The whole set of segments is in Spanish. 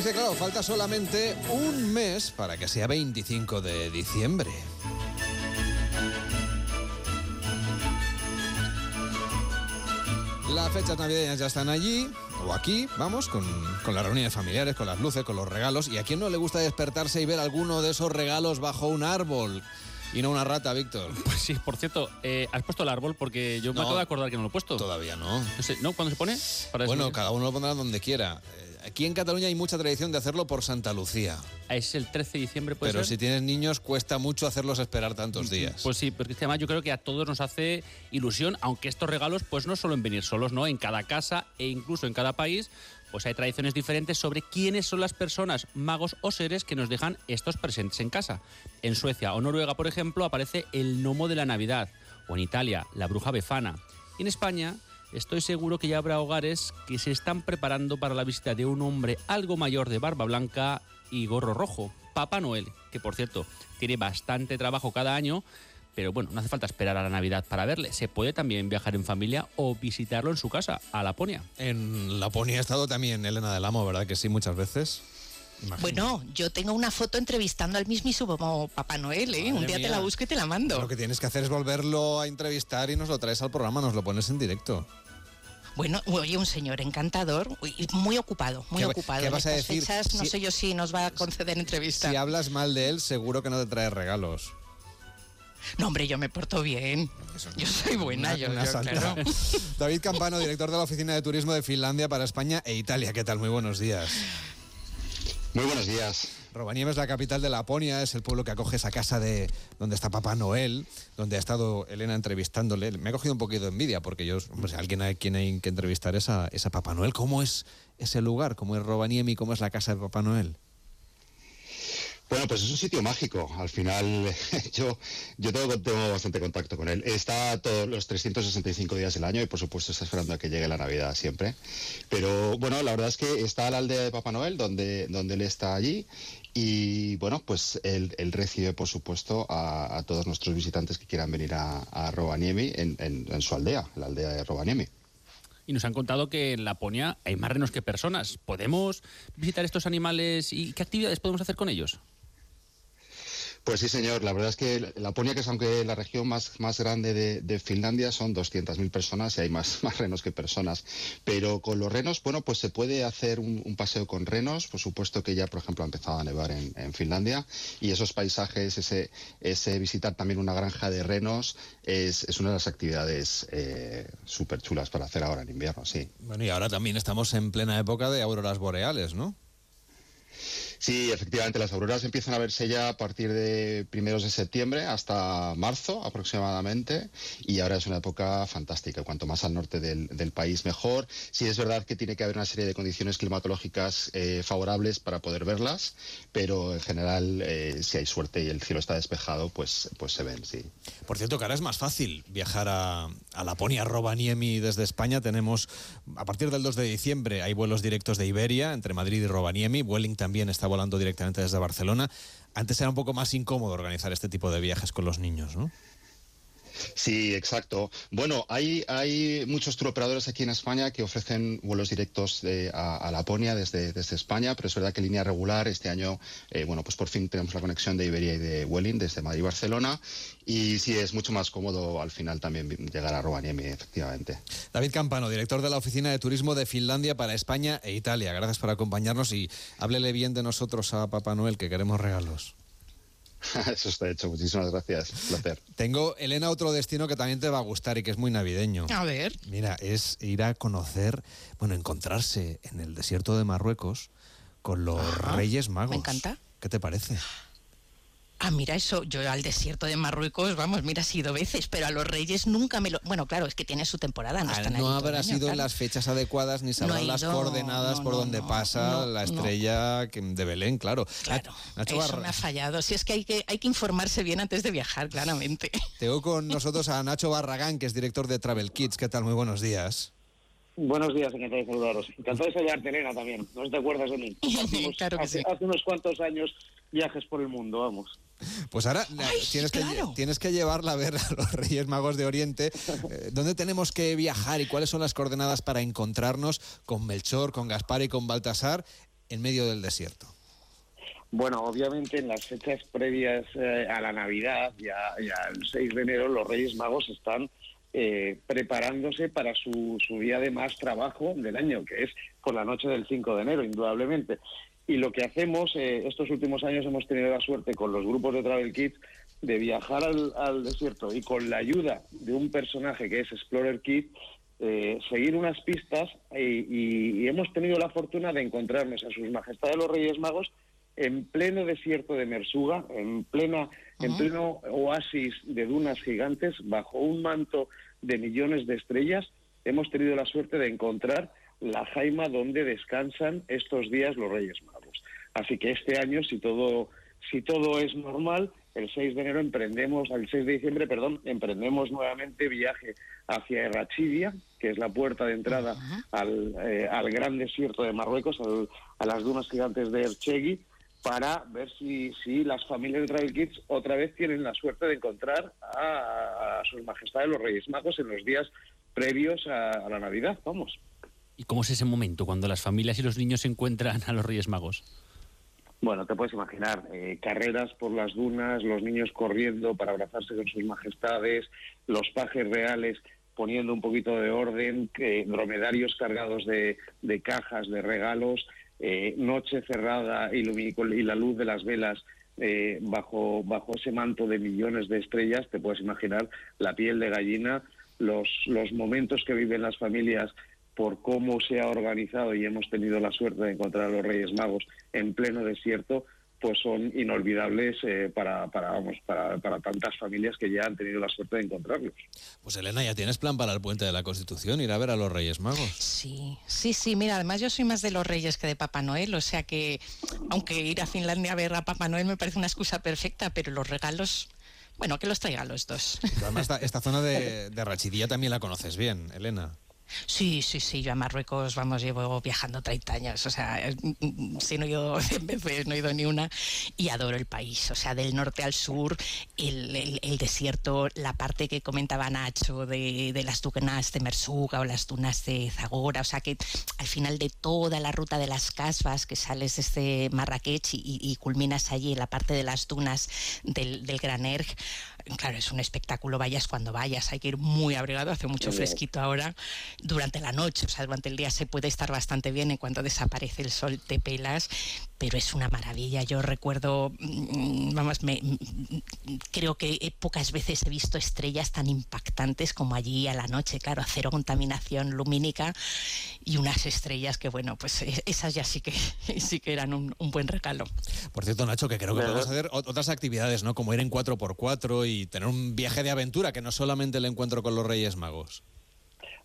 es que claro, falta solamente un mes para que sea 25 de diciembre. Las fechas navideñas ya están allí, o aquí, vamos, con, con las reuniones familiares, con las luces, con los regalos. ¿Y a quién no le gusta despertarse y ver alguno de esos regalos bajo un árbol? Y no una rata, Víctor. Pues sí, por cierto, eh, ¿has puesto el árbol? Porque yo me acabo de acordar que no lo he puesto. Todavía no. No sé, ¿no? ¿Cuándo se pone? Para Bueno, cada uno lo pondrá donde quiera. Eh, Aquí en Cataluña hay mucha tradición de hacerlo por Santa Lucía. Es el 13 de diciembre, ¿puede Pero ser? si tienes niños, cuesta mucho hacerlos esperar tantos días. Pues sí, porque es que además yo creo que a todos nos hace ilusión, aunque estos regalos pues no suelen venir solos, ¿no? En cada casa e incluso en cada país pues hay tradiciones diferentes sobre quiénes son las personas, magos o seres que nos dejan estos presentes en casa. En Suecia o Noruega, por ejemplo, aparece el gnomo de la Navidad, o en Italia, la bruja befana. Y en España, estoy seguro que ya habrá hogares que se están preparando para la visita de un hombre algo mayor de barba blanca y gorro rojo, Papá Noel, que por cierto tiene bastante trabajo cada año, pero bueno, no hace falta esperar a la Navidad para verle. Se puede también viajar en familia o visitarlo en su casa, a Laponia. En Laponia ha estado también Elena del Amo, ¿verdad que sí? Muchas veces. Bueno, yo tengo una foto entrevistando al mismísimo Papá Noel, ¿eh? Un día te la busco y te la mando. Lo que tienes que hacer es volverlo a entrevistar y nos lo traes al programa, nos lo pones en directo. Bueno, oye, un señor encantador, y muy ocupado, muy ¿Qué ocupado. qué En vas a decir? fechas no Si- sé yo si nos va a conceder entrevista. Si hablas mal de él, seguro que no te trae regalos. No, hombre, yo me porto bien. Yo soy buena, Una- yo, una yo, claro. David Campano, director de la Oficina de Turismo de Finlandia para España e Italia. ¿Qué tal? Muy buenos días. Muy buenos días. Rovaniemi es la capital de Laponia, es el pueblo que acoge esa casa de donde está Papá Noel, donde ha estado Elena entrevistándole. Me ha cogido un poquito de envidia porque yo, hombre, alguien a quien hay que entrevistar es a Papá Noel. ¿Cómo es ese lugar? ¿Cómo es Rovaniemi? ¿Cómo es la casa de Papá Noel? Bueno, pues es un sitio mágico. Al final, yo, yo tengo, bastante contacto con él. Está todos los 365 días del año y, por supuesto, está esperando a que llegue la Navidad siempre. Pero bueno, la verdad es que está la aldea de Papá Noel, donde, donde él está allí. Y bueno, pues él, recibe, por supuesto, a, todos nuestros visitantes que quieran venir a, a Rovaniemi en, en- en su aldea, la aldea de Rovaniemi. Y nos han contado que en Laponia hay más renos que personas. ¿Podemos visitar estos animales y qué actividades podemos hacer con ellos? Pues sí, señor. La verdad es que Laponia, que es aunque la región más, más grande de, Finlandia, son 200.000 personas y hay más, más renos que personas. Pero con los renos, bueno, pues se puede hacer un, paseo con renos. Por supuesto que ya, por ejemplo, ha empezado a nevar en, Finlandia. Y esos paisajes, ese, ese visitar también una granja de renos, es, es una de las actividades súper chulas para hacer ahora en invierno, sí. Bueno, y ahora también estamos en plena época de auroras boreales, ¿no? Sí, efectivamente, las auroras empiezan a verse ya a partir de primeros de septiembre hasta marzo aproximadamente y ahora es una época fantástica. Cuanto más al norte del, del país, mejor. Sí es verdad que tiene que haber una serie de condiciones climatológicas eh, favorables para poder verlas, pero en general, eh, si hay suerte y el cielo está despejado, pues, pues se ven, sí. Por cierto, que ahora es más fácil viajar a, a Laponia, Rovaniemi desde España. Tenemos, a partir del 2 de diciembre, hay vuelos directos de Iberia entre Madrid y Rovaniemi. Vueling también está volando directamente desde Barcelona. Antes era un poco más incómodo organizar este tipo de viajes con los niños, ¿no? Sí, exacto. Bueno, hay, hay muchos turoperadores aquí en España que ofrecen vuelos directos de- a, a Laponia desde, desde España, pero es verdad que línea regular este año, eh, bueno, pues por fin tenemos la conexión de Iberia y de Vueling desde Madrid y Barcelona y sí, es mucho más cómodo al final también llegar a Rovaniemi, efectivamente. David Campano, director de la Oficina de Turismo de Finlandia para España e Italia. Gracias por acompañarnos y háblele bien de nosotros a Papá Noel, que queremos regalos. Eso está hecho. Muchísimas gracias. Un placer. Tengo, Elena, otro destino que también te va a gustar y que es muy navideño. A ver. Mira, es ir a conocer, bueno, encontrarse en el desierto de Marruecos con los Ajá, Reyes Magos. me encanta. ¿Qué te parece? Ah, mira eso, yo al desierto de Marruecos, vamos, mira, he sido veces, pero a los reyes nunca me lo... Bueno, claro, es que tiene su temporada, no Ah, están no habrá año, sido en claro. las fechas adecuadas ni sabrán las coordenadas no, por no, donde no, pasa no, la estrella de Belén, claro. Claro, Nacho eso Barra- me ha fallado. Si es que hay, que hay que informarse bien antes de viajar, claramente. Tengo con nosotros a Nacho Barragán, que es director de Travel Kids. ¿Qué tal? Muy buenos días. Buenos días, encantado de saludaros. Encantado de saludarte, Elena, también. No te acuerdas de mí. Claro que hace, sí. hace unos cuantos años viajes por el mundo, vamos. Pues ahora Ay, tienes, que, claro. tienes que llevarla a ver a los Reyes Magos de Oriente. Eh, ¿Dónde tenemos que viajar y cuáles son las coordenadas para encontrarnos con Melchor, con Gaspar y con Baltasar en medio del desierto? Bueno, obviamente en las fechas previas eh, a la Navidad y, al 6 de enero los Reyes Magos están eh, preparándose para su, día de más trabajo del año, que es por la noche del 5 de enero, indudablemente. Y lo que hacemos, eh, estos últimos años hemos tenido la suerte con los grupos de Travel Kids de viajar al, desierto y con la ayuda de un personaje que es Explorer Kid, seguir unas pistas y, y, hemos tenido la fortuna de encontrarnos a sus majestades los Reyes Magos en pleno desierto de Mersuga, en, plena, en pleno oasis de dunas gigantes, bajo un manto de millones de estrellas, hemos tenido la suerte de encontrar la jaima donde descansan estos días los Reyes Magos. Así que este año, si todo, si todo es normal, el 6 de enero emprendemos, el 6 de diciembre, perdón, emprendemos nuevamente viaje hacia Errachidia, que es la puerta de entrada al, eh, al, gran desierto de Marruecos, a las dunas gigantes de Erchegui, para ver si, si las familias de Travel Kids otra vez tienen la suerte de encontrar a, sus majestades los Reyes Magos en los días previos a, la Navidad, vamos. ¿Y cómo es ese momento cuando las familias y los niños se encuentran a los Reyes Magos? Bueno, te puedes imaginar, eh, carreras por las dunas, los niños corriendo para abrazarse con sus majestades, los pajes reales poniendo un poquito de orden, dromedarios cargados de, de cajas, de regalos, eh, noche cerrada y, y, la luz de las velas eh, bajo, bajo ese manto de millones de estrellas, te puedes imaginar la piel de gallina, los, los momentos que viven las familias por cómo se ha organizado y hemos tenido la suerte de encontrar a los Reyes Magos en pleno desierto, pues son inolvidables eh, para, para, vamos, para, para, tantas familias que ya han tenido la suerte de encontrarlos. Pues Elena, ¿ya tienes plan para el puente de la Constitución, ir a ver a los Reyes Magos? Sí, sí, sí, mira, además yo soy más de los Reyes que de Papá Noel, o sea que aunque ir a Finlandia a ver a Papá Noel me parece una excusa perfecta, pero los regalos... Bueno, que los traiga los dos. además, esta, zona de, de Rachidía también la conoces bien, Elena. Sí, sí, sí, yo a Marruecos, vamos, llevo viajando 30 años, o sea, mm, si no he ido 100 veces, no he ido ni una, y adoro el país, o sea, del norte al sur, el, desierto, la parte que comentaba Nacho de, las dunas de Mersuga o las dunas de Zagora, o sea, que al final de toda la ruta de las casvas, que sales desde Marrakech y, culminas allí en la parte de las dunas del, del Gran Erg, claro, es un espectáculo, vayas cuando vayas, hay que ir muy abrigado, hace mucho fresquito ahora, durante la noche, o sea, durante el día se puede estar bastante bien, en cuanto desaparece el sol te pelas, pero es una maravilla. Yo recuerdo, mm, vamos, me, mm, creo que pocas veces he visto estrellas tan impactantes como allí a la noche, claro, cero contaminación lumínica y unas estrellas que, bueno, pues e, esas ya sí que, sí que eran un, buen regalo. Por cierto, Nacho, que creo que podemos hacer otras actividades, ¿no? Como ir en 4x4 y tener un viaje de aventura, que no solamente el encuentro con los Reyes Magos.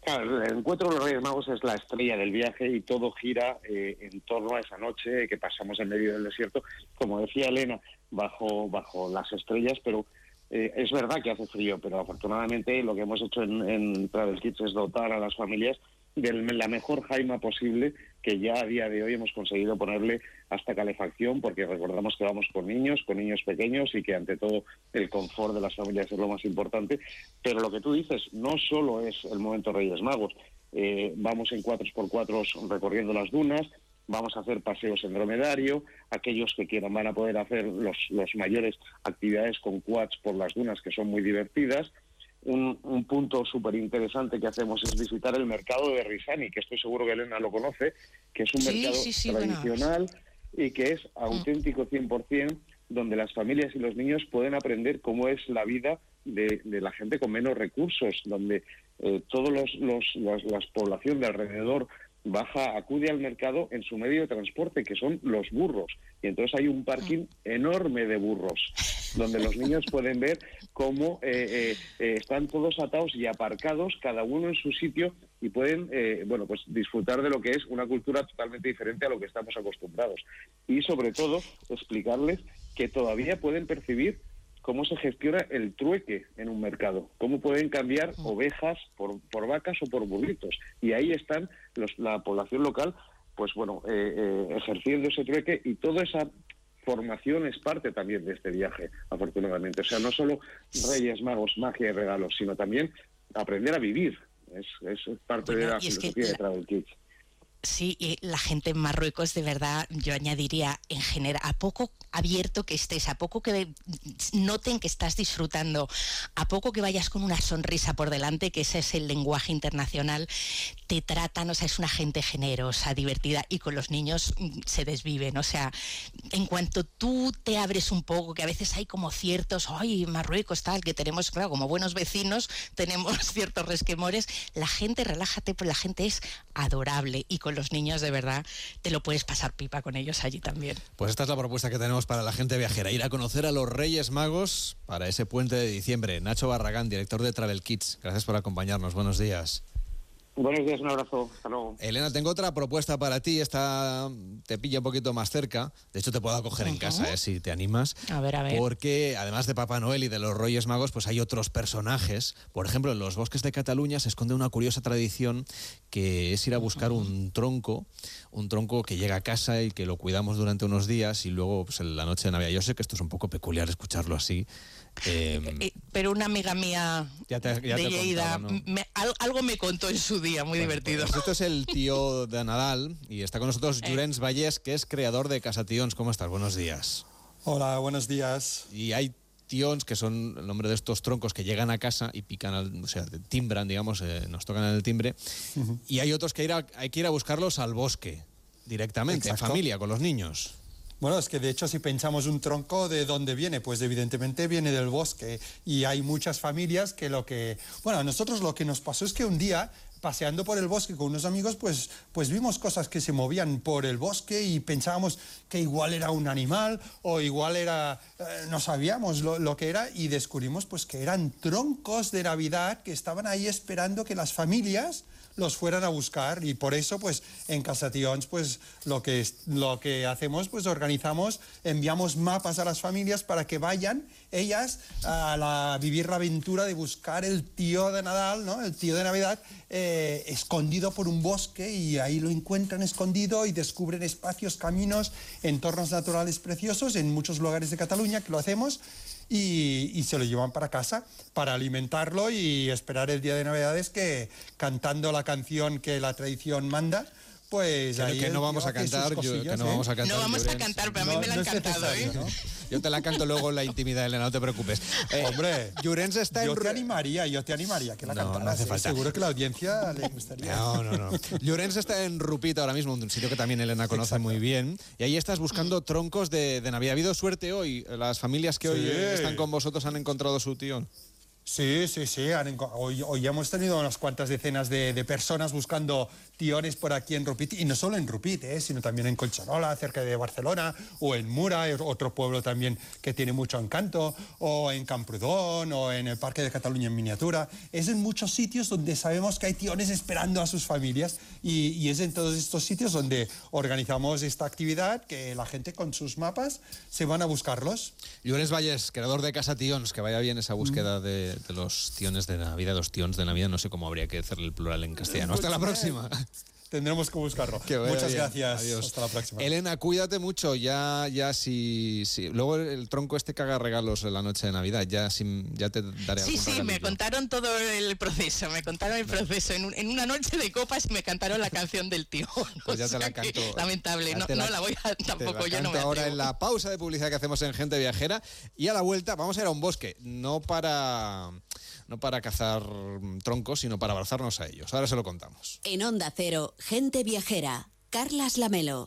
Claro, el encuentro de los Reyes Magos es la estrella del viaje y todo gira eh, en torno a esa noche que pasamos en medio del desierto, como decía Elena, bajo, bajo las estrellas, pero eh, es verdad que hace frío, pero afortunadamente lo que hemos hecho en, en Travel Kids es dotar a las familias de la mejor jaima posible que ya a día de hoy hemos conseguido ponerle hasta calefacción, porque recordamos que vamos con niños, con niños pequeños y que ante todo el confort de las familias es lo más importante. Pero lo que tú dices no solo es el momento Reyes Magos, eh, vamos en 4x4 recorriendo las dunas, vamos a hacer paseos en dromedario, aquellos que quieran van a poder hacer los, mayores actividades con quads por las dunas que son muy divertidas un, punto súper interesante que hacemos es visitar el mercado de Risani, que estoy seguro que Elena lo conoce, que es un mercado tradicional y que es auténtico 100%, donde las familias y los niños pueden aprender cómo es la vida de, la gente con menos recursos, donde eh, todos los, los, las población de alrededor baja, acude al mercado en su medio de transporte, que son los burros. Y entonces hay un parking enorme de burros, donde los niños pueden ver cómo eh, eh, eh, están todos atados y aparcados, cada uno en su sitio, y pueden, bueno, pues disfrutar de lo que es una cultura totalmente diferente a lo que estamos acostumbrados. Y sobre todo, explicarles que todavía pueden percibir cómo se gestiona el trueque en un mercado, cómo pueden cambiar ovejas por, por vacas o por burritos. Y ahí están los, la población local, pues bueno, eh, eh, ejerciendo ese trueque y toda esa formación es parte también de este viaje, afortunadamente. O sea, no solo Reyes Magos, magia y regalos, sino también aprender a vivir. Es, es parte de la filosofía de Travel Kids Sí, la gente en Marruecos, de verdad, yo añadiría en general, a poco abierto que estés, a poco que noten que estás disfrutando, a poco que vayas con una sonrisa por delante, que ese es el lenguaje internacional, te tratan, o sea, es una gente generosa, divertida y con los niños mm, se desviven. O sea, en cuanto tú te abres un poco, que a veces hay como ciertos, ay, Marruecos tal, que tenemos, claro, como buenos vecinos, tenemos ciertos resquemores, la gente, relájate, pues la gente es adorable y con los niños de verdad te lo puedes pasar pipa con ellos allí también. Pues esta es la propuesta que tenemos para la gente viajera, ir a conocer a los Reyes Magos para ese puente de diciembre. Nacho Barragán, director de Travel Kids, gracias por acompañarnos. Buenos días. Buenos días, un abrazo. Hasta luego. Elena, tengo otra propuesta para ti. Esta te pilla un poquito más cerca. De hecho, te puedo acoger en casa, ¿eh? si te animas. A ver, a ver. Porque además de Papá Noel y de los Reyes Magos, pues hay otros personajes. Por ejemplo, en los bosques de Cataluña se esconde una curiosa tradición que es ir a buscar un tronco, un tronco que llega a casa y que lo cuidamos durante unos días y luego pues, en la noche de Navidad. Yo sé que esto es un poco peculiar escucharlo así. Eh, pero una amiga mía Ya te- ya te de Lleida me- al- algo me contó en su día, muy Bueno, divertido. pues esto es el tío de Nadal y está con nosotros Eh. Llorens Vallés, que es creador de Casa Tions. ¿Cómo estás? Buenos días. Hola, buenos días. Y hay tions, que son el nombre de estos troncos que llegan a casa y pican, al- o sea, timbran, digamos, eh, nos tocan en el timbre. Y hay otros que ir a- hay que ir a buscarlos al bosque directamente, en Exacto. familia, con los niños. Bueno, es que de hecho si pensamos un tronco, ¿de dónde viene? Pues evidentemente viene del bosque y hay muchas familias que lo que... Bueno, a nosotros lo que nos pasó es que un día paseando por el bosque con unos amigos, pues, pues vimos cosas que se movían por el bosque y pensábamos que igual era un animal o igual era, eh, no sabíamos lo, lo que era y descubrimos pues que eran troncos de Navidad que estaban ahí esperando que las familias los fueran a buscar y por eso pues en Casations pues lo que lo que hacemos pues organizamos enviamos mapas a las familias para que vayan ellas a la, vivir la aventura de buscar el tío de Nadal no el tío de Navidad eh, escondido por un bosque y ahí lo encuentran escondido y descubren espacios caminos entornos naturales preciosos en muchos lugares de Cataluña que lo hacemos y, se lo llevan para casa para alimentarlo y esperar el día de Navidades que cantando la canción que la tradición manda, pues Que, no- ahí que no vamos a cantar, yo- que no ¿eh? vamos a cantar. No vamos a cantar, pero a mí No- me la han cantado, ¿eh? Yo te la canto luego en la intimidad, Elena, no te preocupes. Eh, Hombre, Llorens está en... yo te Ru- animaría, yo te animaría que la No, no hace ¿eh? falta. Seguro que la audiencia le gustaría. No, no, no. Llorens está en Rupita ahora mismo, un sitio que también Elena conoce Exacto. muy bien. Y ahí estás buscando troncos de, de Navidad. Ha habido suerte hoy. Las familias que hoy Sí. eh, están con vosotros han encontrado su tío. Sí, sí, sí. hoy, hoy ya hemos tenido unas cuantas decenas de, de personas buscando tiones por aquí en Rupit, y no solo en Rupit, ¿eh? sino también en Colcharola, cerca de Barcelona, o en Mura, otro pueblo también que tiene mucho encanto, o en Camprodón, o en el Parque de Cataluña en miniatura. Es en muchos sitios donde sabemos que hay tiones esperando a sus familias, y, y es en todos estos sitios donde organizamos esta actividad, que la gente con sus mapas se van a buscarlos. Llorens Valles, creador de Casa Tions, que vaya bien esa búsqueda de, de los tiones de Navidad, los tions de Navidad, no sé cómo habría que hacerle el plural en castellano. Hasta la próxima. Tendremos que buscarlo. Que Muchas bien. gracias. Adiós. Hasta la próxima. Elena, cuídate mucho. Ya, ya si, si- Luego el tronco este que haga regalos en la noche de Navidad. Ya, si- ya te daré Sí, algún sí, me contaron todo el proceso, me contaron el proceso. En, un- en una noche de copas me cantaron la canción del tío. Pues ya te la que, canto. lamentable, Ya no, te no la voy a te tampoco, la yo no me ahora en la pausa de publicidad que hacemos en Gente Viajera. Y a la vuelta vamos a ir a un bosque. No para, no para cazar troncos, sino para abrazarnos a ellos. Ahora se lo contamos. En Onda Cero, gente viajera. Carlas Lamelo.